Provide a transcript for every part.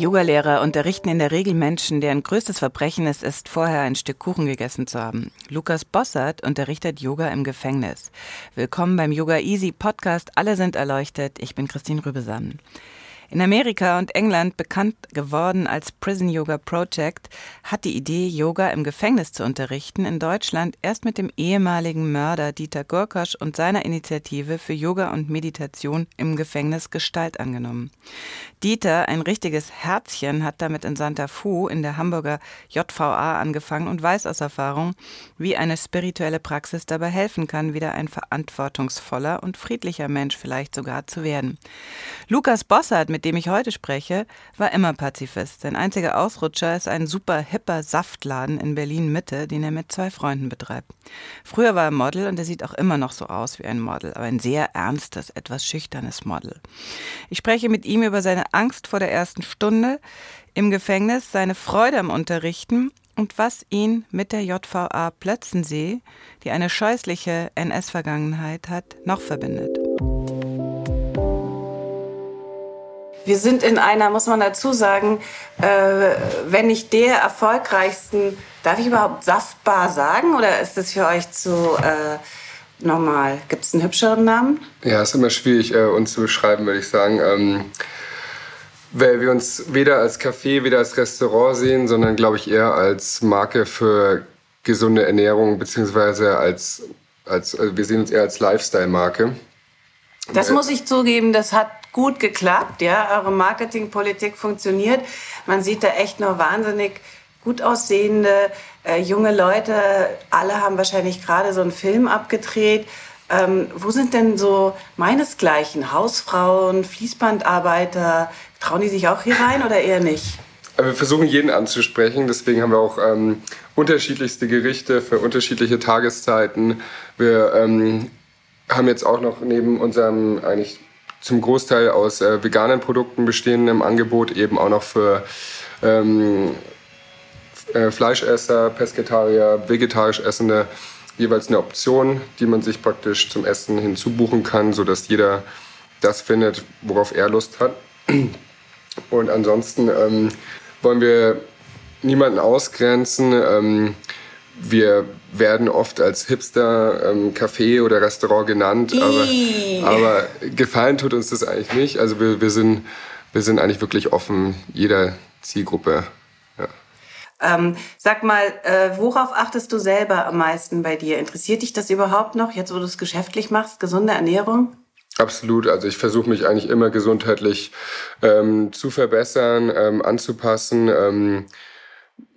Yogalehrer unterrichten in der Regel Menschen, deren größtes Verbrechen es ist, vorher ein Stück Kuchen gegessen zu haben. Lukas Bossert unterrichtet Yoga im Gefängnis. Willkommen beim Yoga Easy Podcast. Alle sind erleuchtet. Ich bin Christine Rübesamen. In Amerika und England bekannt geworden als Prison Yoga Project, hat die Idee, Yoga im Gefängnis zu unterrichten, in Deutschland erst mit dem ehemaligen Mörder Dieter Gurkosch und seiner Initiative für Yoga und Meditation im Gefängnis Gestalt angenommen. Dieter, ein richtiges Herzchen, hat damit in Santa Fu in der Hamburger JVA angefangen und weiß aus Erfahrung, wie eine spirituelle Praxis dabei helfen kann, wieder ein verantwortungsvoller und friedlicher Mensch vielleicht sogar zu werden. Lukas Bossert, mit dem ich heute spreche, war immer Pazifist. Sein einziger Ausrutscher ist ein super hipper Saftladen in Berlin Mitte, den er mit zwei Freunden betreibt. Früher war er Model und er sieht auch immer noch so aus wie ein Model, aber ein sehr ernstes, etwas schüchternes Model. Ich spreche mit ihm über seine Angst vor der ersten Stunde im Gefängnis, seine Freude am Unterrichten und was ihn mit der JVA Plötzensee, die eine scheußliche NS-Vergangenheit hat, noch verbindet. Wir sind in einer, muss man dazu sagen, äh, wenn nicht der erfolgreichsten, darf ich überhaupt Saftbar sagen oder ist das für euch zu äh, normal? Gibt es einen hübscheren Namen? Ja, ist immer schwierig, äh, uns zu beschreiben, würde ich sagen. Ähm weil wir uns weder als Café, weder als Restaurant sehen, sondern glaube ich eher als Marke für gesunde Ernährung, beziehungsweise als, als also wir sehen uns eher als Lifestyle-Marke. Das muss ich zugeben, das hat gut geklappt, ja. Eure Marketingpolitik funktioniert. Man sieht da echt noch wahnsinnig gut aussehende äh, junge Leute. Alle haben wahrscheinlich gerade so einen Film abgedreht. Ähm, wo sind denn so meinesgleichen Hausfrauen, Fließbandarbeiter, Trauen die sich auch hier rein oder eher nicht? Wir versuchen jeden anzusprechen, deswegen haben wir auch ähm, unterschiedlichste Gerichte für unterschiedliche Tageszeiten. Wir ähm, haben jetzt auch noch neben unserem eigentlich zum Großteil aus äh, veganen Produkten bestehenden Angebot eben auch noch für ähm, äh, Fleischesser, Pesketarier, vegetarisch Essende jeweils eine Option, die man sich praktisch zum Essen hinzubuchen kann, sodass jeder das findet, worauf er Lust hat. Und ansonsten ähm, wollen wir niemanden ausgrenzen. Ähm, wir werden oft als Hipster ähm, Café oder Restaurant genannt, aber, aber, gefallen tut uns das eigentlich nicht. Also wir, wir, sind, wir sind eigentlich wirklich offen jeder Zielgruppe. Ja. Ähm, sag mal, äh, worauf achtest du selber am meisten bei dir? Interessiert dich das überhaupt noch, jetzt wo du es geschäftlich machst, gesunde Ernährung? Absolut. Also ich versuche mich eigentlich immer gesundheitlich ähm, zu verbessern, ähm, anzupassen, ähm,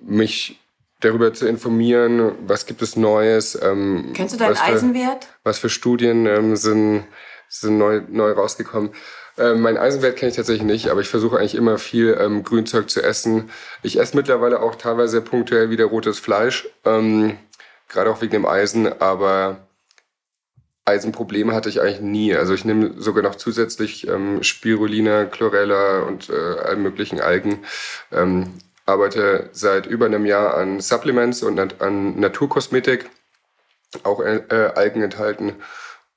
mich darüber zu informieren, was gibt es Neues. Ähm, Kennst du deinen für, Eisenwert? Was für Studien ähm, sind, sind neu, neu rausgekommen. Ähm, mein Eisenwert kenne ich tatsächlich nicht, aber ich versuche eigentlich immer viel ähm, Grünzeug zu essen. Ich esse mittlerweile auch teilweise punktuell wieder rotes Fleisch, ähm, gerade auch wegen dem Eisen, aber Eisenprobleme hatte ich eigentlich nie. Also ich nehme sogar noch zusätzlich ähm, Spirulina, Chlorella und äh, allen möglichen Algen. Ähm, arbeite seit über einem Jahr an Supplements und an Naturkosmetik, auch äh, Algen enthalten.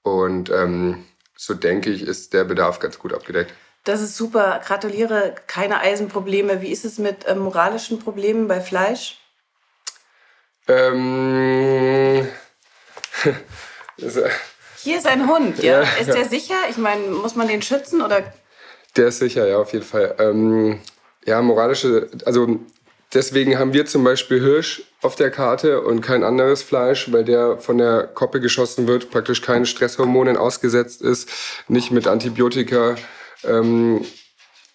Und ähm, so denke ich, ist der Bedarf ganz gut abgedeckt. Das ist super. Gratuliere. Keine Eisenprobleme. Wie ist es mit äh, moralischen Problemen bei Fleisch? Ähm. Hier ist ein Hund, ja? ja ist der sicher? Ich meine, muss man den schützen oder? Der ist sicher, ja, auf jeden Fall. Ähm, ja, moralische, also deswegen haben wir zum Beispiel Hirsch auf der Karte und kein anderes Fleisch, weil der von der Koppe geschossen wird, praktisch keinen Stresshormonen ausgesetzt ist, nicht mit Antibiotika ähm,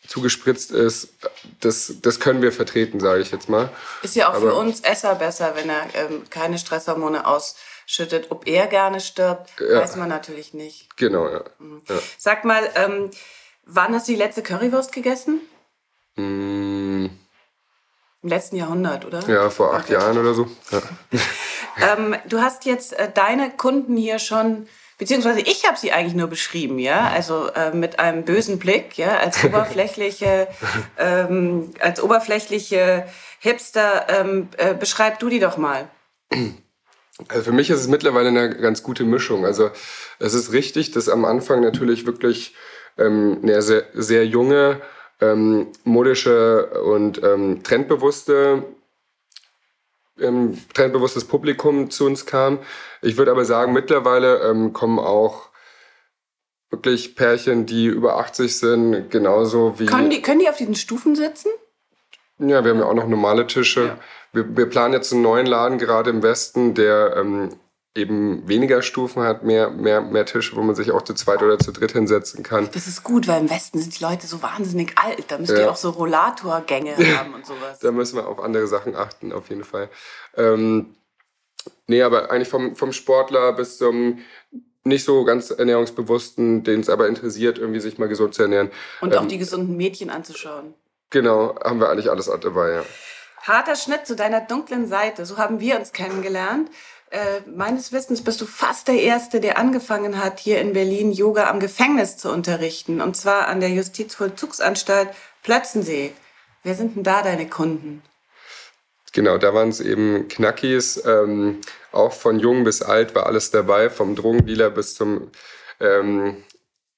zugespritzt ist, das, das können wir vertreten, sage ich jetzt mal. Ist ja auch Aber, für uns Esser besser, wenn er ähm, keine Stresshormone ausschüttet. Ob er gerne stirbt, ja. weiß man natürlich nicht. Genau, ja. Mhm. ja. Sag mal, ähm, wann hast du die letzte Currywurst gegessen? Mm. Im letzten Jahrhundert, oder? Ja, vor acht okay. Jahren oder so. Ja. ähm, du hast jetzt äh, deine Kunden hier schon beziehungsweise ich habe sie eigentlich nur beschrieben, ja, also äh, mit einem bösen Blick, ja, als oberflächliche, ähm, als oberflächliche Hipster. Ähm, äh, beschreib du die doch mal. Also für mich ist es mittlerweile eine ganz gute Mischung. Also es ist richtig, dass am Anfang natürlich wirklich ähm, eine sehr, sehr junge, ähm, modische und ähm, trendbewusste ähm, trendbewusstes Publikum zu uns kam. Ich würde aber sagen, mittlerweile ähm, kommen auch wirklich Pärchen, die über 80 sind, genauso wie. Können die, können die auf diesen Stufen sitzen? Ja, wir haben ja auch noch normale Tische. Ja. Wir, wir, planen jetzt einen neuen Laden gerade im Westen, der ähm, eben weniger Stufen hat, mehr, mehr, mehr Tische, wo man sich auch zu zweit oder zu dritt hinsetzen kann. Das ist gut, weil im Westen sind die Leute so wahnsinnig alt. Da müsst ja. ihr auch so Rollatorgänge haben und sowas. da müssen wir auf andere Sachen achten, auf jeden Fall. Ähm, nee, aber eigentlich vom, vom Sportler bis zum nicht so ganz ernährungsbewussten, den es aber interessiert, irgendwie sich mal gesund zu ernähren. Und ähm, auch die gesunden Mädchen anzuschauen. Genau, haben wir eigentlich alles dabei, ja. Harter Schnitt zu deiner dunklen Seite, so haben wir uns kennengelernt. Äh, meines Wissens bist du fast der Erste, der angefangen hat, hier in Berlin Yoga am Gefängnis zu unterrichten. Und zwar an der Justizvollzugsanstalt Plötzensee. Wer sind denn da deine Kunden? Genau, da waren es eben Knackis. Ähm, auch von jung bis alt war alles dabei, vom Drogendealer bis zum ähm,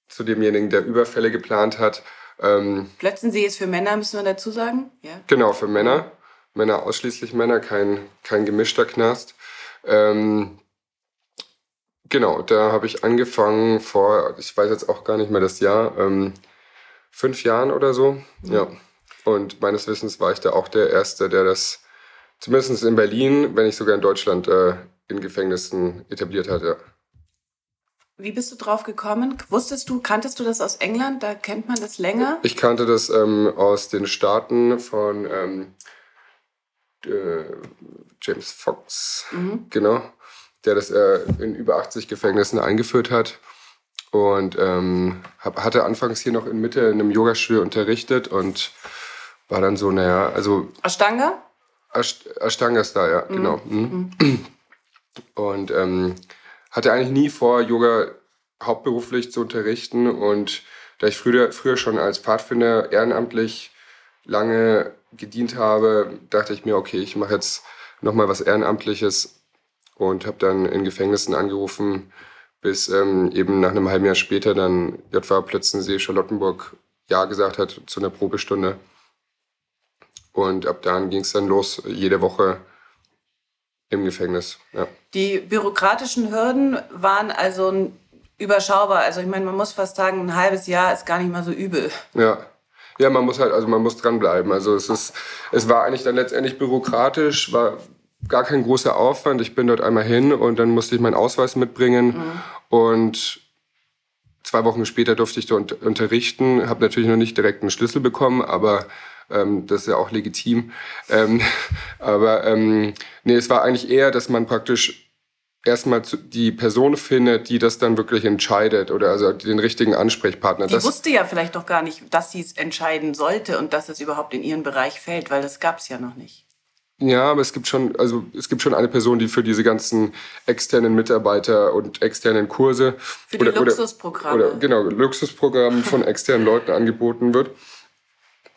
zu demjenigen, der Überfälle geplant hat. Ähm, Plötzensee ist für Männer, müssen wir dazu sagen? Ja. Genau, für Männer. Männer ausschließlich Männer, kein, kein gemischter Knast. Ähm, genau, da habe ich angefangen vor, ich weiß jetzt auch gar nicht mehr das Jahr, ähm, fünf Jahren oder so. Mhm. Ja. Und meines Wissens war ich da auch der Erste, der das zumindest in Berlin, wenn nicht sogar in Deutschland, äh, in Gefängnissen etabliert hat, ja. Wie bist du drauf gekommen? Wusstest du, kanntest du das aus England? Da kennt man das länger? Ich kannte das ähm, aus den Staaten von ähm, äh, James Fox, mhm. genau, der das äh, in über 80 Gefängnissen eingeführt hat. Und ähm, hab, hatte anfangs hier noch in Mitte in einem Yogastudio unterrichtet und war dann so, naja, also. Ashtanga? Ashtanga ist da, ja, mhm. genau. Mhm. mhm. Und ähm, hatte eigentlich nie vor, Yoga hauptberuflich zu unterrichten. Und da ich früher, früher schon als Pfadfinder ehrenamtlich lange gedient habe, dachte ich mir, okay, ich mache jetzt nochmal was Ehrenamtliches und habe dann in Gefängnissen angerufen, bis ähm, eben nach einem halben Jahr später dann JVA Plötzensee Charlottenburg Ja gesagt hat zu einer Probestunde. Und ab dann ging es dann los, jede Woche im Gefängnis. Ja. Die bürokratischen Hürden waren also überschaubar. Also ich meine, man muss fast sagen, ein halbes Jahr ist gar nicht mal so übel. Ja, ja, man muss halt, also man muss dranbleiben. Also es ist, es war eigentlich dann letztendlich bürokratisch, war gar kein großer Aufwand. Ich bin dort einmal hin und dann musste ich meinen Ausweis mitbringen mhm. und zwei Wochen später durfte ich dort unterrichten. Habe natürlich noch nicht direkt einen Schlüssel bekommen, aber ähm, das ist ja auch legitim. Ähm, aber ähm, nee, es war eigentlich eher, dass man praktisch erstmal die Person findet, die das dann wirklich entscheidet oder also den richtigen Ansprechpartner. Die das wusste ja vielleicht noch gar nicht, dass sie es entscheiden sollte und dass es überhaupt in ihren Bereich fällt, weil das gab es ja noch nicht. Ja, aber es gibt schon, also es gibt schon eine Person, die für diese ganzen externen Mitarbeiter und externen Kurse für die oder, Luxusprogramme oder, oder genau Luxusprogramme von externen Leuten angeboten wird.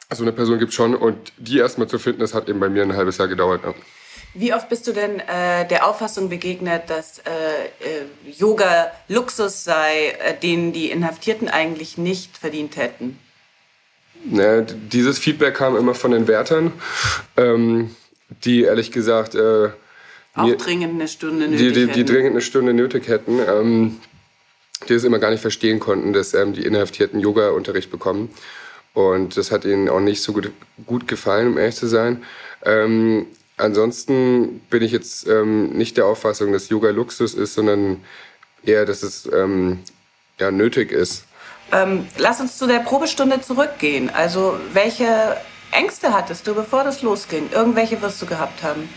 Also eine Person gibt es schon und die erstmal zu finden, das hat eben bei mir ein halbes Jahr gedauert. Ja. Wie oft bist du denn äh, der Auffassung begegnet, dass äh, äh, Yoga Luxus sei, äh, den die Inhaftierten eigentlich nicht verdient hätten? Ja, dieses Feedback kam immer von den Wärtern, ähm, die ehrlich gesagt äh, auch mir, dringend eine Stunde nötig die, die, die dringend eine Stunde nötig hätten, ähm, die es immer gar nicht verstehen konnten, dass ähm, die Inhaftierten Yoga-Unterricht bekommen. Und das hat ihnen auch nicht so gut, gut gefallen, um ehrlich zu sein. Ähm, Ansonsten bin ich jetzt ähm, nicht der Auffassung, dass Yoga Luxus ist, sondern eher, dass es ähm, ja, nötig ist. Ähm, lass uns zu der Probestunde zurückgehen. Also welche Ängste hattest du, bevor das losging? Irgendwelche wirst du gehabt haben?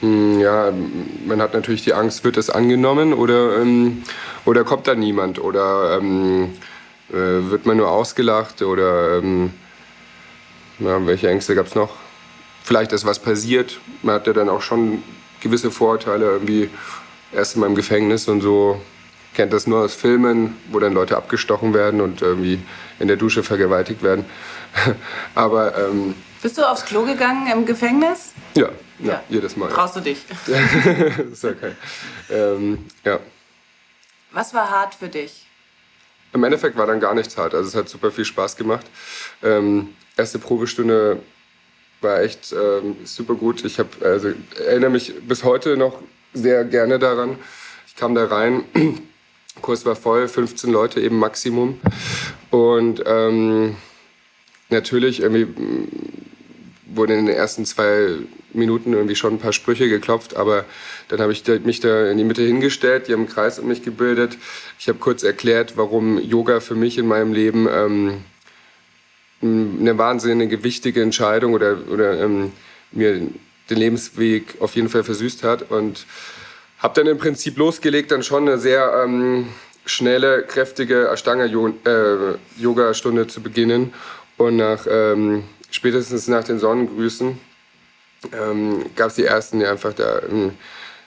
Hm, ja, man hat natürlich die Angst, wird es angenommen oder, ähm, oder kommt da niemand oder ähm, äh, wird man nur ausgelacht oder ähm, ja, welche Ängste gab es noch? Vielleicht ist was passiert. Man hat ja dann auch schon gewisse Vorteile, irgendwie erst in meinem Gefängnis und so. Kennt das nur aus Filmen, wo dann Leute abgestochen werden und irgendwie in der Dusche vergewaltigt werden. Aber. Ähm, Bist du aufs Klo gegangen im Gefängnis? Ja, ja, ja. jedes Mal. Brauchst du dich? das ist ja kein. Ähm, ja. Was war hart für dich? Im Endeffekt war dann gar nichts hart. Also es hat super viel Spaß gemacht. Ähm, erste Probestunde war echt ähm, super gut. Ich hab, also, erinnere mich bis heute noch sehr gerne daran. Ich kam da rein, Kurs war voll, 15 Leute eben Maximum. Und ähm, natürlich irgendwie mm, wurden in den ersten zwei Minuten irgendwie schon ein paar Sprüche geklopft, aber dann habe ich mich da in die Mitte hingestellt, die haben einen Kreis um mich gebildet. Ich habe kurz erklärt, warum Yoga für mich in meinem Leben ähm, eine wahnsinnige wichtige Entscheidung oder, oder ähm, mir den Lebensweg auf jeden Fall versüßt hat. Und habe dann im Prinzip losgelegt, dann schon eine sehr ähm, schnelle, kräftige Ashtanga-Yoga-Stunde äh, zu beginnen und nach ähm, spätestens nach den Sonnengrüßen ähm, gab es die ersten, die einfach da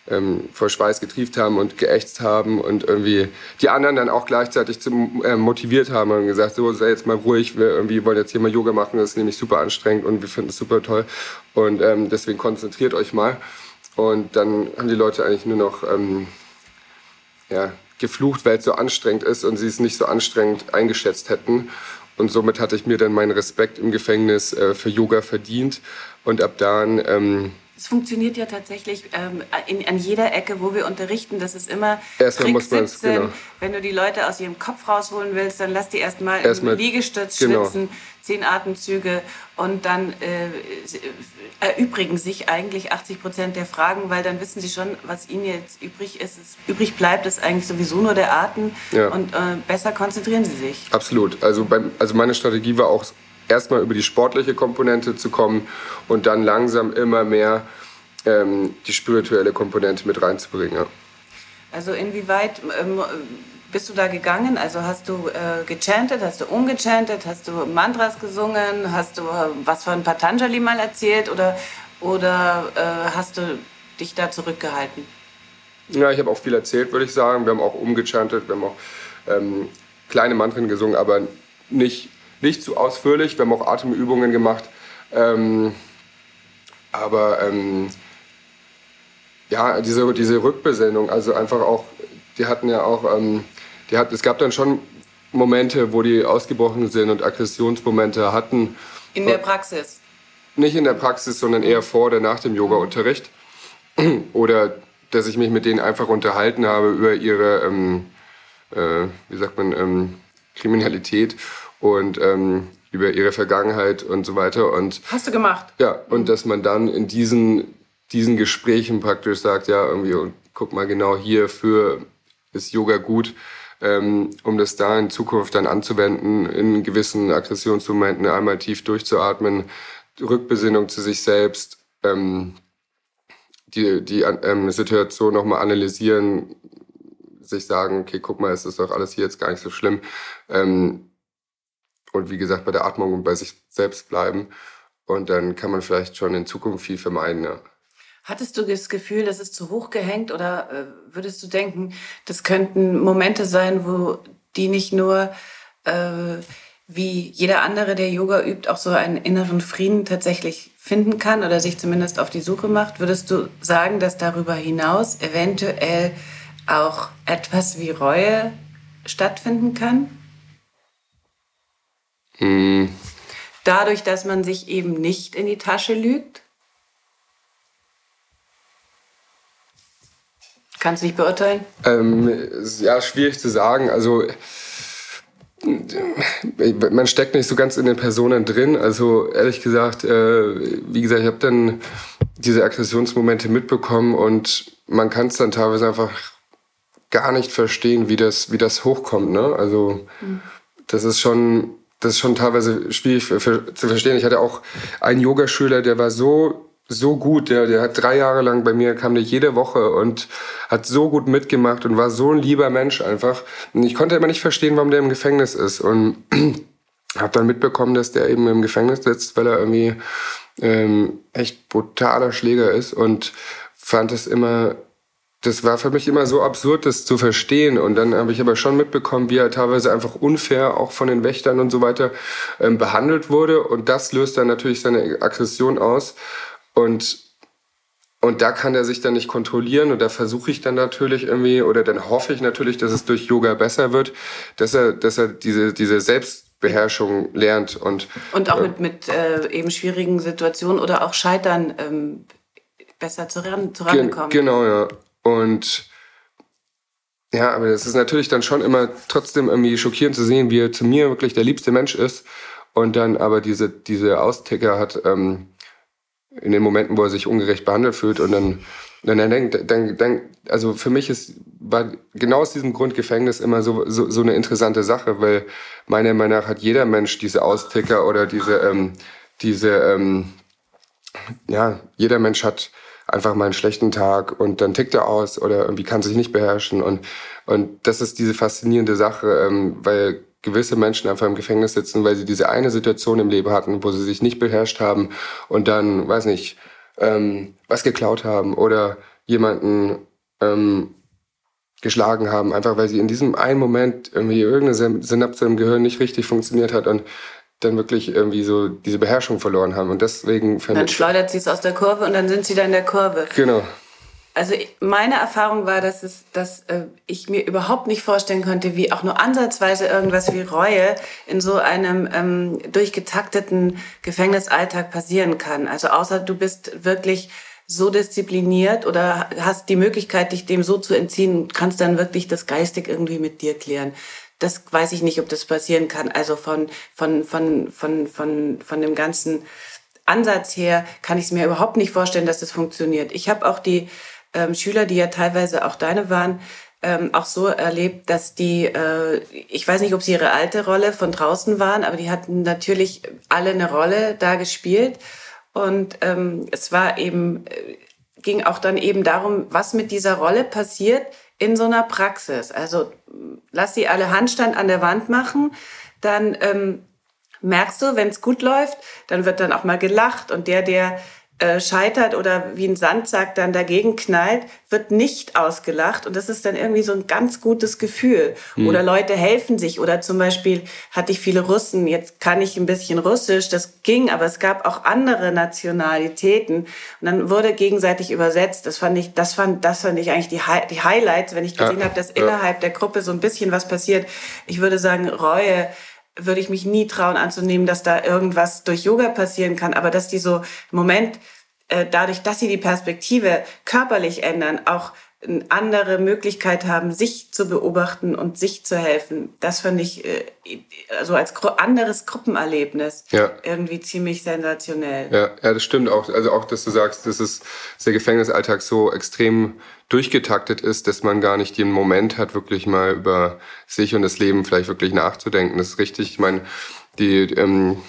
ähm, vor Schweiß getrieft haben und geächtzt haben und irgendwie die anderen dann auch gleichzeitig zum, äh, motiviert haben und gesagt, so sei jetzt mal ruhig, wir irgendwie wollen jetzt hier mal Yoga machen, das ist nämlich super anstrengend und wir finden es super toll und ähm, deswegen konzentriert euch mal. Und dann haben die Leute eigentlich nur noch ähm, ja, geflucht, weil es so anstrengend ist und sie es nicht so anstrengend eingeschätzt hätten. Und somit hatte ich mir dann meinen Respekt im Gefängnis äh, für Yoga verdient. Und ab dann ähm, es funktioniert ja tatsächlich ähm, in, an jeder Ecke, wo wir unterrichten. Das ist immer erstmal man es, genau. Wenn du die Leute aus ihrem Kopf rausholen willst, dann lass die erstmal erst im Liegestütz genau. schwitzen, zehn Atemzüge und dann äh, erübrigen sich eigentlich 80 Prozent der Fragen, weil dann wissen sie schon, was ihnen jetzt übrig ist. Es, übrig bleibt ist eigentlich sowieso nur der Atem ja. und äh, besser konzentrieren sie sich. Absolut. Also, beim, also meine Strategie war auch erstmal über die sportliche Komponente zu kommen und dann langsam immer mehr ähm, die spirituelle Komponente mit reinzubringen. Ja. Also inwieweit ähm, bist du da gegangen? Also hast du äh, gechantet, hast du umgechantet, hast du Mantras gesungen, hast du äh, was von Patanjali mal erzählt oder, oder äh, hast du dich da zurückgehalten? Ja, ich habe auch viel erzählt, würde ich sagen. Wir haben auch umgechantet, wir haben auch ähm, kleine Mantren gesungen, aber nicht nicht zu ausführlich. Wir haben auch Atemübungen gemacht. Ähm, aber ähm, ja, diese, diese Rückbesinnung, also einfach auch, die hatten ja auch, ähm, die hat, es gab dann schon Momente, wo die ausgebrochen sind und Aggressionsmomente hatten. In der Praxis? Nicht in der Praxis, sondern eher vor oder nach dem Yoga-Unterricht. Oder dass ich mich mit denen einfach unterhalten habe über ihre, ähm, äh, wie sagt man, ähm, Kriminalität und ähm, über ihre Vergangenheit und so weiter. Und, Hast du gemacht? Ja, und dass man dann in diesen, diesen Gesprächen praktisch sagt, ja, irgendwie, und guck mal genau hierfür ist Yoga gut, ähm, um das da in Zukunft dann anzuwenden, in gewissen Aggressionsmomenten einmal tief durchzuatmen, Rückbesinnung zu sich selbst, ähm, die, die ähm, Situation nochmal analysieren, sich sagen, okay, guck mal, es ist doch alles hier jetzt gar nicht so schlimm. Ähm, und wie gesagt bei der Atmung und bei sich selbst bleiben. Und dann kann man vielleicht schon in Zukunft viel vermeiden. Ja. Hattest du das Gefühl, das ist zu hoch gehängt oder äh, würdest du denken, das könnten Momente sein, wo die nicht nur äh, wie jeder andere, der Yoga übt, auch so einen inneren Frieden tatsächlich finden kann oder sich zumindest auf die Suche macht? Würdest du sagen, dass darüber hinaus eventuell auch etwas wie Reue stattfinden kann? Hm. Dadurch, dass man sich eben nicht in die Tasche lügt? Kannst du nicht beurteilen? Ähm, ja, schwierig zu sagen. Also man steckt nicht so ganz in den Personen drin. Also ehrlich gesagt, äh, wie gesagt, ich habe dann diese Aggressionsmomente mitbekommen und man kann es dann teilweise einfach gar nicht verstehen, wie das, wie das hochkommt. Ne? Also mhm. das ist schon, das ist schon teilweise schwierig für, für, zu verstehen. Ich hatte auch einen Yogaschüler, der war so so gut. Der, der hat drei Jahre lang bei mir, kam der jede Woche und hat so gut mitgemacht und war so ein lieber Mensch einfach. Und ich konnte immer nicht verstehen, warum der im Gefängnis ist. Und habe dann mitbekommen, dass der eben im Gefängnis sitzt, weil er irgendwie ähm, echt brutaler Schläger ist und fand es immer das war für mich immer so absurd, das zu verstehen. Und dann habe ich aber schon mitbekommen, wie er teilweise einfach unfair auch von den Wächtern und so weiter ähm, behandelt wurde. Und das löst dann natürlich seine Aggression aus. Und, und da kann er sich dann nicht kontrollieren und da versuche ich dann natürlich irgendwie oder dann hoffe ich natürlich, dass es durch Yoga besser wird, dass er, dass er diese, diese Selbstbeherrschung lernt und und auch mit, mit äh, eben schwierigen Situationen oder auch Scheitern ähm, besser zu ran, zu rankommen. Genau, ja. Und ja, aber es ist natürlich dann schon immer trotzdem irgendwie schockierend zu sehen, wie er zu mir wirklich der liebste Mensch ist. Und dann aber diese, diese Austicker hat, ähm, in den Momenten, wo er sich ungerecht behandelt fühlt und dann dann denkt, dann, dann, also für mich ist, war genau aus diesem Grund Gefängnis immer so, so, so eine interessante Sache, weil meiner Meinung nach hat jeder Mensch diese Austicker oder diese, ähm, diese, ähm, ja, jeder Mensch hat einfach mal einen schlechten Tag und dann tickt er aus oder irgendwie kann sich nicht beherrschen. Und, und das ist diese faszinierende Sache, ähm, weil gewisse Menschen einfach im Gefängnis sitzen, weil sie diese eine Situation im Leben hatten, wo sie sich nicht beherrscht haben und dann, weiß nicht, ähm, was geklaut haben oder jemanden ähm, geschlagen haben, einfach weil sie in diesem einen Moment irgendwie irgendeine Synapse im Gehirn nicht richtig funktioniert hat. Und dann wirklich irgendwie so diese Beherrschung verloren haben. Und deswegen Dann schleudert sie es aus der Kurve und dann sind sie da in der Kurve. Genau. Also meine Erfahrung war, dass, es, dass äh, ich mir überhaupt nicht vorstellen konnte, wie auch nur ansatzweise irgendwas wie Reue in so einem ähm, durchgetakteten Gefängnisalltag passieren kann. Also außer du bist wirklich so diszipliniert oder hast die Möglichkeit, dich dem so zu entziehen, kannst dann wirklich das geistig irgendwie mit dir klären. Das weiß ich nicht, ob das passieren kann. Also von, von, von, von, von, von dem ganzen Ansatz her kann ich es mir überhaupt nicht vorstellen, dass das funktioniert. Ich habe auch die ähm, Schüler, die ja teilweise auch deine waren, ähm, auch so erlebt, dass die, äh, ich weiß nicht, ob sie ihre alte Rolle von draußen waren, aber die hatten natürlich alle eine Rolle da gespielt. Und ähm, es war eben, äh, ging auch dann eben darum, was mit dieser Rolle passiert in so einer Praxis. Also lass sie alle Handstand an der Wand machen, dann ähm, merkst du, wenn es gut läuft, dann wird dann auch mal gelacht und der, der äh, scheitert oder wie ein Sandsack dann dagegen knallt, wird nicht ausgelacht und das ist dann irgendwie so ein ganz gutes Gefühl. Mhm. Oder Leute helfen sich oder zum Beispiel hatte ich viele Russen, jetzt kann ich ein bisschen Russisch, das ging, aber es gab auch andere Nationalitäten und dann wurde gegenseitig übersetzt. Das fand ich, das fand, das fand ich eigentlich die, Hi die Highlights, wenn ich gesehen ja. habe, dass innerhalb der Gruppe so ein bisschen was passiert. Ich würde sagen, Reue würde ich mich nie trauen anzunehmen, dass da irgendwas durch Yoga passieren kann, aber dass die so im Moment äh, dadurch, dass sie die Perspektive körperlich ändern, auch eine andere Möglichkeit haben, sich zu beobachten und sich zu helfen. Das fand ich äh, also als anderes Gruppenerlebnis ja. irgendwie ziemlich sensationell. Ja, ja, das stimmt auch. Also auch, dass du sagst, dass, es, dass der Gefängnisalltag so extrem durchgetaktet ist, dass man gar nicht den Moment hat, wirklich mal über sich und das Leben vielleicht wirklich nachzudenken. Das ist richtig. Ich meine, die, ähm,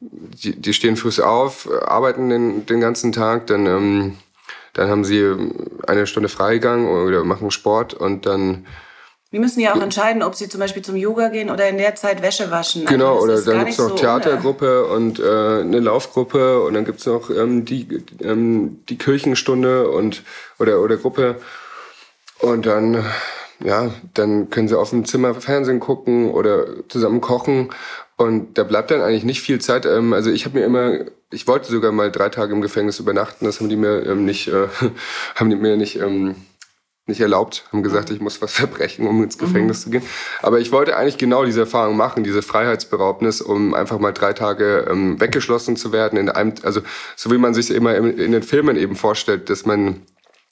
die, die stehen früh auf, arbeiten den, den ganzen Tag, dann, ähm, dann haben sie eine Stunde Freigang oder machen Sport und dann die müssen ja auch entscheiden, ob sie zum Beispiel zum Yoga gehen oder in der Zeit Wäsche waschen. Also genau, oder dann gibt es noch so, Theatergruppe oder? und äh, eine Laufgruppe und dann gibt es noch ähm, die, ähm, die Kirchenstunde und oder, oder Gruppe. Und dann, ja, dann können sie auf dem Zimmer Fernsehen gucken oder zusammen kochen. Und da bleibt dann eigentlich nicht viel Zeit. Ähm, also ich habe mir immer, ich wollte sogar mal drei Tage im Gefängnis übernachten. Das haben die mir ähm, nicht, äh, haben die mir nicht ähm, nicht erlaubt, haben gesagt, ich muss was verbrechen, um ins Gefängnis mhm. zu gehen. Aber ich wollte eigentlich genau diese Erfahrung machen, diese Freiheitsberaubnis, um einfach mal drei Tage ähm, weggeschlossen zu werden in einem, also so wie man sich immer in, in den Filmen eben vorstellt, dass man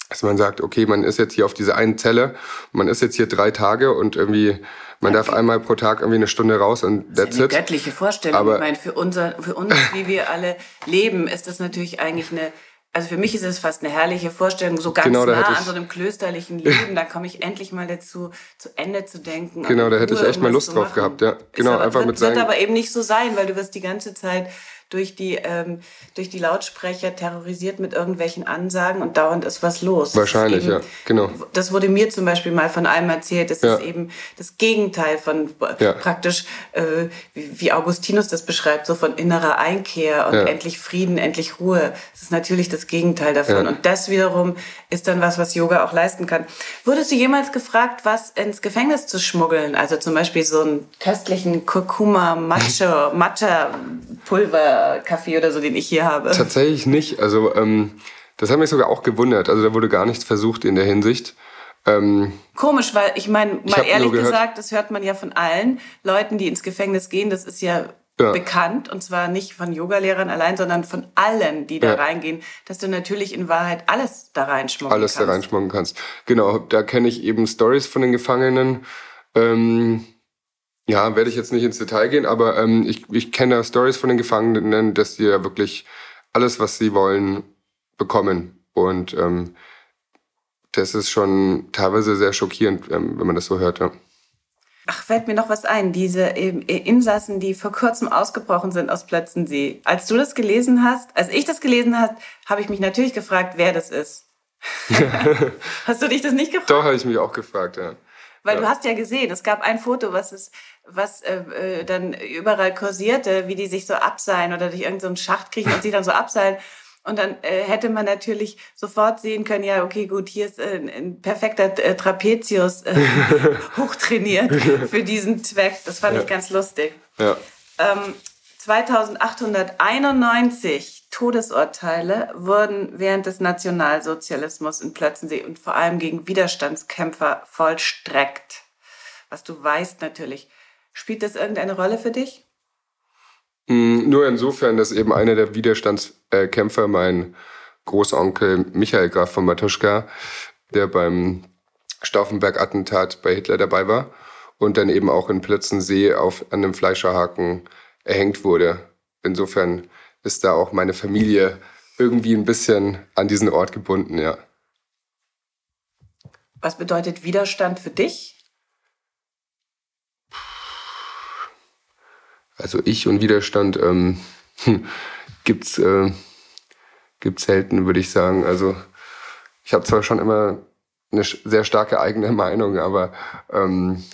dass man sagt, okay, man ist jetzt hier auf dieser einen Zelle, man ist jetzt hier drei Tage und irgendwie man darf einmal pro Tag irgendwie eine Stunde raus und das ist eine göttliche Vorstellung. Aber ich meine, für, unser, für uns, wie wir alle leben, ist das natürlich eigentlich eine also für mich ist es fast eine herrliche Vorstellung, so ganz genau, nah an so einem klösterlichen Leben. Da komme ich endlich mal dazu, zu Ende zu denken. Genau, da hätte ich echt mal Lust drauf gehabt, ja. Genau, aber, einfach wird, mit seinen. Wird aber eben nicht so sein, weil du wirst die ganze Zeit durch die, ähm, durch die Lautsprecher terrorisiert mit irgendwelchen Ansagen und dauernd ist was los. Wahrscheinlich, eben, ja, genau. Das wurde mir zum Beispiel mal von einem erzählt. Das ja. ist eben das Gegenteil von ja. praktisch, äh, wie Augustinus das beschreibt, so von innerer Einkehr und ja. endlich Frieden, endlich Ruhe. Das ist natürlich das Gegenteil davon. Und das wiederum ist dann was, was Yoga auch leisten kann. Wurdest du jemals gefragt, was ins Gefängnis zu schmuggeln? Also zum Beispiel so einen köstlichen Kurkuma Matcha, Matcha Pulver Kaffee oder so, den ich hier habe? Tatsächlich nicht. Also ähm, das hat mich sogar auch gewundert. Also da wurde gar nichts versucht in der Hinsicht. Ähm, Komisch, weil ich meine, mal ehrlich gesagt, das hört man ja von allen Leuten, die ins Gefängnis gehen. Das ist ja, ja. bekannt und zwar nicht von Yogalehrern allein, sondern von allen, die da ja. reingehen, dass du natürlich in Wahrheit alles da reinschmuggeln alles kannst. Alles da reinschmuggeln kannst. Genau, da kenne ich eben Stories von den Gefangenen. Ähm, ja, werde ich jetzt nicht ins Detail gehen, aber ähm, ich, ich kenne Stories von den Gefangenen, dass sie ja wirklich alles, was sie wollen, bekommen. Und ähm, das ist schon teilweise sehr schockierend, ähm, wenn man das so hört. Ja. Ach, fällt mir noch was ein. Diese Insassen, die vor kurzem ausgebrochen sind aus Plötzensee. Als du das gelesen hast, als ich das gelesen habe, habe ich mich natürlich gefragt, wer das ist. hast du dich das nicht gefragt? Doch, habe ich mich auch gefragt, ja. Weil ja. du hast ja gesehen, es gab ein Foto, was es, was äh, dann überall kursierte, wie die sich so abseilen oder durch irgendeinen so Schacht kriechen und sich dann so abseilen. Und dann äh, hätte man natürlich sofort sehen können, ja, okay, gut, hier ist äh, ein perfekter äh, Trapezius äh, hochtrainiert für diesen Zweck. Das fand ja. ich ganz lustig. Ja. Ähm, 2891 Todesurteile wurden während des Nationalsozialismus in Plötzensee und vor allem gegen Widerstandskämpfer vollstreckt. Was du weißt natürlich. Spielt das irgendeine Rolle für dich? Nur insofern, dass eben einer der Widerstandskämpfer, mein Großonkel Michael Graf von Matuschka, der beim Stauffenberg-Attentat bei Hitler dabei war und dann eben auch in Plötzensee auf, an einem Fleischerhaken erhängt wurde. Insofern ist da auch meine Familie irgendwie ein bisschen an diesen Ort gebunden, ja. Was bedeutet Widerstand für dich? Also ich und Widerstand ähm, gibt's äh, gibt's selten, würde ich sagen. Also ich habe zwar schon immer eine sehr starke eigene Meinung, aber ähm,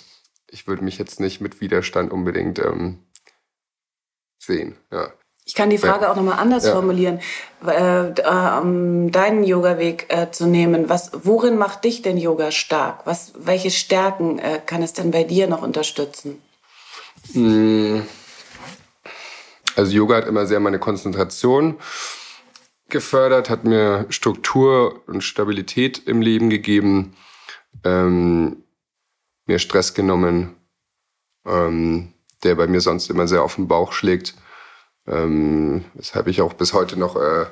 ich würde mich jetzt nicht mit Widerstand unbedingt ähm, sehen. Ja. Ich kann die Frage ja. auch nochmal anders ja. formulieren, äh, äh, um deinen Yoga-Weg äh, zu nehmen. Was, worin macht dich denn Yoga stark? Was, welche Stärken äh, kann es denn bei dir noch unterstützen? Also Yoga hat immer sehr meine Konzentration gefördert, hat mir Struktur und Stabilität im Leben gegeben, ähm, mir Stress genommen, ähm, der bei mir sonst immer sehr auf den Bauch schlägt ähm, weshalb ich auch bis heute noch äh,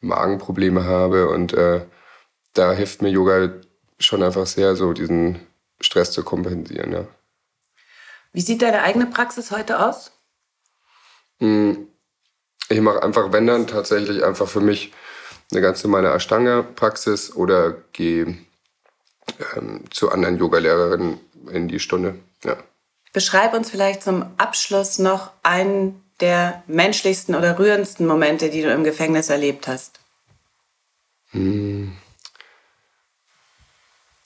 Magenprobleme habe. Und äh, da hilft mir Yoga schon einfach sehr, so diesen Stress zu kompensieren. Ja. Wie sieht deine eigene Praxis heute aus? Hm, ich mache einfach, wenn dann, tatsächlich einfach für mich eine ganz normale Ashtanga-Praxis oder gehe ähm, zu anderen Yogalehrerinnen in die Stunde. Ja. Beschreib uns vielleicht zum Abschluss noch einen der menschlichsten oder rührendsten Momente, die du im Gefängnis erlebt hast? Hm.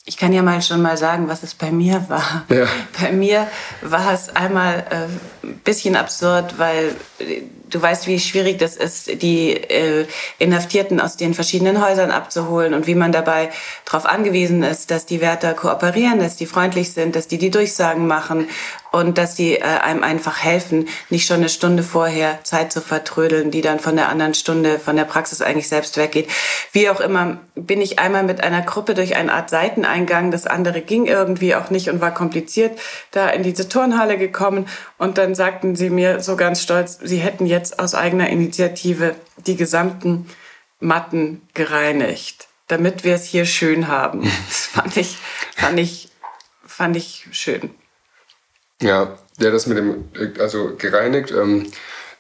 Ich kann ja mal schon mal sagen, was es bei mir war. Ja. Bei mir war es einmal äh, ein bisschen absurd, weil äh, du weißt, wie schwierig das ist, die äh, Inhaftierten aus den verschiedenen Häusern abzuholen und wie man dabei darauf angewiesen ist, dass die Wärter kooperieren, dass die freundlich sind, dass die die Durchsagen machen und dass sie äh, einem einfach helfen, nicht schon eine Stunde vorher Zeit zu vertrödeln, die dann von der anderen Stunde von der Praxis eigentlich selbst weggeht. Wie auch immer, bin ich einmal mit einer Gruppe durch eine Art Seiteneingang, das andere ging irgendwie auch nicht und war kompliziert, da in diese Turnhalle gekommen und dann sagten sie mir so ganz stolz, sie hätten jetzt aus eigener Initiative die gesamten Matten gereinigt, damit wir es hier schön haben. Das fand ich, fand ich, fand ich schön. Ja, der das mit dem, also gereinigt, ähm,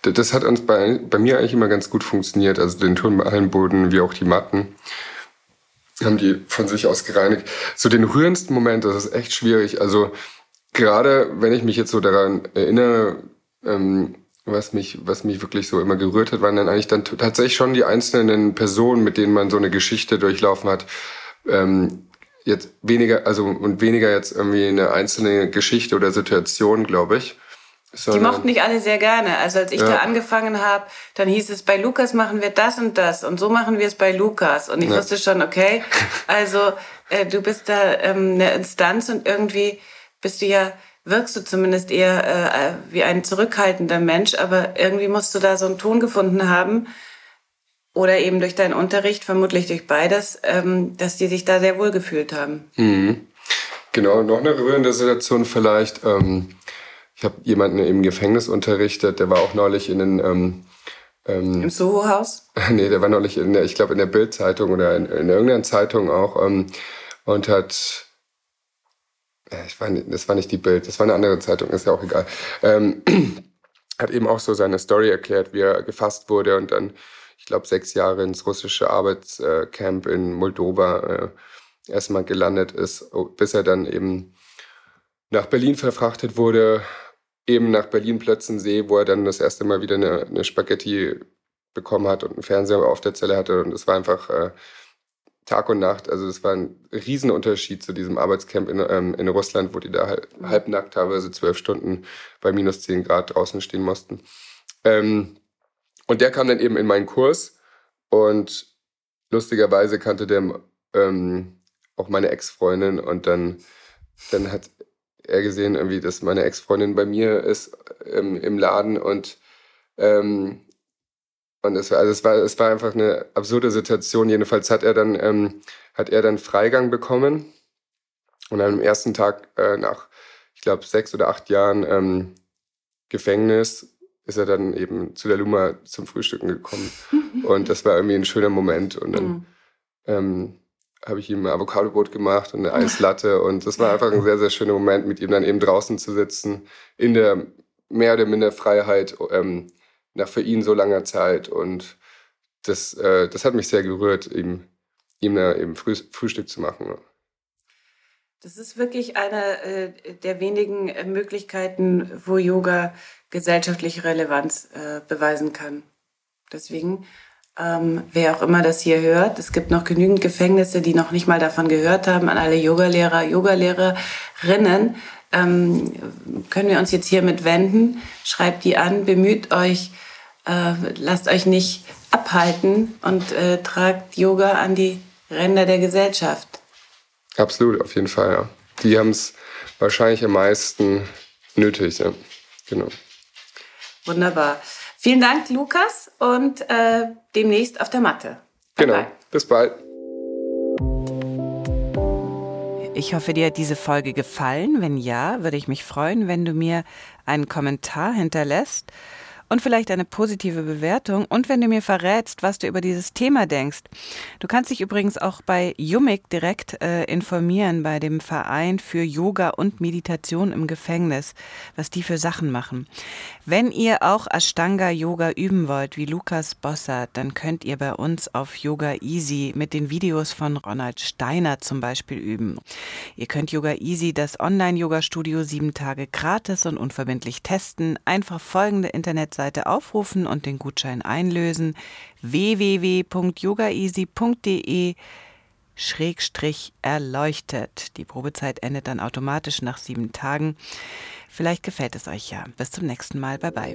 das hat uns bei, bei mir eigentlich immer ganz gut funktioniert. Also den Turnhallenboden wie auch die Matten haben die von sich aus gereinigt. So den rührendsten Moment, das ist echt schwierig. Also gerade wenn ich mich jetzt so daran erinnere, ähm, was mich, was mich wirklich so immer gerührt hat, waren dann eigentlich dann tatsächlich schon die einzelnen Personen, mit denen man so eine Geschichte durchlaufen hat. Ähm, jetzt weniger, also und weniger jetzt irgendwie eine einzelne Geschichte oder Situation, glaube ich. Die mochten nicht alle sehr gerne. Also als ich ja. da angefangen habe, dann hieß es, bei Lukas machen wir das und das und so machen wir es bei Lukas. Und ich ja. wusste schon, okay, also äh, du bist da ähm, eine Instanz und irgendwie bist du ja, wirkst du zumindest eher äh, wie ein zurückhaltender Mensch, aber irgendwie musst du da so einen Ton gefunden haben, oder eben durch deinen Unterricht, vermutlich durch beides, ähm, dass die sich da sehr wohl gefühlt haben. Mhm. Genau, noch eine rührende Situation vielleicht. Ähm, ich habe jemanden im Gefängnis unterrichtet, der war auch neulich in den... Ähm, ähm, Im Soho-Haus? nee, der war neulich in der, ich glaube in der Bild-Zeitung oder in, in, irgendeiner Zeitung auch ähm, und hat... Ich war, das war nicht die Bild, das war eine andere Zeitung, ist ja auch egal. Ähm, hat eben auch so seine Story erklärt, wie er gefasst wurde und dann ich glaube, sechs Jahre ins russische Arbeitscamp in Moldova äh, erstmal gelandet ist, bis er dann eben nach Berlin verfrachtet wurde, eben nach Berlin-Plötzensee, wo er dann das erste Mal wieder eine, eine, Spaghetti bekommen hat und einen Fernseher auf der Zelle hatte. Und es war einfach äh, Tag und Nacht. Also es war ein Riesenunterschied zu diesem Arbeitscamp in, ähm, in Russland, wo die da halb, halbnackt teilweise zwölf Stunden bei minus zehn Grad draußen stehen mussten. Ähm, und der kam dann eben in meinen Kurs und lustigerweise kannte der ähm, auch meine Ex-Freundin und dann, dann hat er gesehen, irgendwie, dass meine Ex-Freundin bei mir ist ähm, im Laden und ähm, und es war, also es war, es war einfach eine absurde Situation. Jedenfalls hat er dann, ähm, hat er dann Freigang bekommen und am ersten Tag äh, nach, ich glaube, sechs oder acht Jahren ähm, Gefängnis ist er dann eben zu der Luma zum Frühstücken gekommen. und das war irgendwie ein schöner Moment. Und dann mhm. ähm, habe ich ihm ein Avocadobrot gemacht und eine Eislatte. Und das war einfach ein sehr, sehr schöner Moment, mit ihm dann eben draußen zu sitzen, in der mehr oder minder Freiheit, ähm, nach für ihn so langer Zeit. Und das, äh, das hat mich sehr gerührt, ihm, ihm da eben Früh Frühstück zu machen. Das ist wirklich eine äh, der wenigen äh, Möglichkeiten, wo Yoga gesellschaftliche Relevanz äh, beweisen kann. Deswegen, ähm, wer auch immer das hier hört, es gibt noch genügend Gefängnisse, die noch nicht mal davon gehört haben, an alle Yogalehrer, Yogalehrerinnen, ähm, können wir uns jetzt hiermit wenden. Schreibt die an, bemüht euch, äh, lasst euch nicht abhalten und äh, tragt Yoga an die Ränder der Gesellschaft. Absolut, auf jeden Fall, ja. Die haben es wahrscheinlich am meisten nötig, ja. Genau. Wunderbar. Vielen Dank, Lukas, und äh, demnächst auf der Matte. Bye genau. Bye. Bis bald. Ich hoffe, dir hat diese Folge gefallen. Wenn ja, würde ich mich freuen, wenn du mir einen Kommentar hinterlässt und vielleicht eine positive Bewertung und wenn du mir verrätst, was du über dieses Thema denkst. Du kannst dich übrigens auch bei Yumik direkt äh, informieren, bei dem Verein für Yoga und Meditation im Gefängnis, was die für Sachen machen. Wenn ihr auch Ashtanga Yoga üben wollt, wie Lukas Bossert, dann könnt ihr bei uns auf Yoga Easy mit den Videos von Ronald Steiner zum Beispiel üben. Ihr könnt Yoga Easy, das Online-Yoga-Studio, sieben Tage gratis und unverbindlich testen. Einfach folgende Internetseite Webseite aufrufen und den Gutschein einlösen. www.yogaeasy.de Schrägstrich erleuchtet. Die Probezeit endet dann automatisch nach sieben Tagen. Vielleicht gefällt es euch ja. Bis zum nächsten Mal. Bye bye.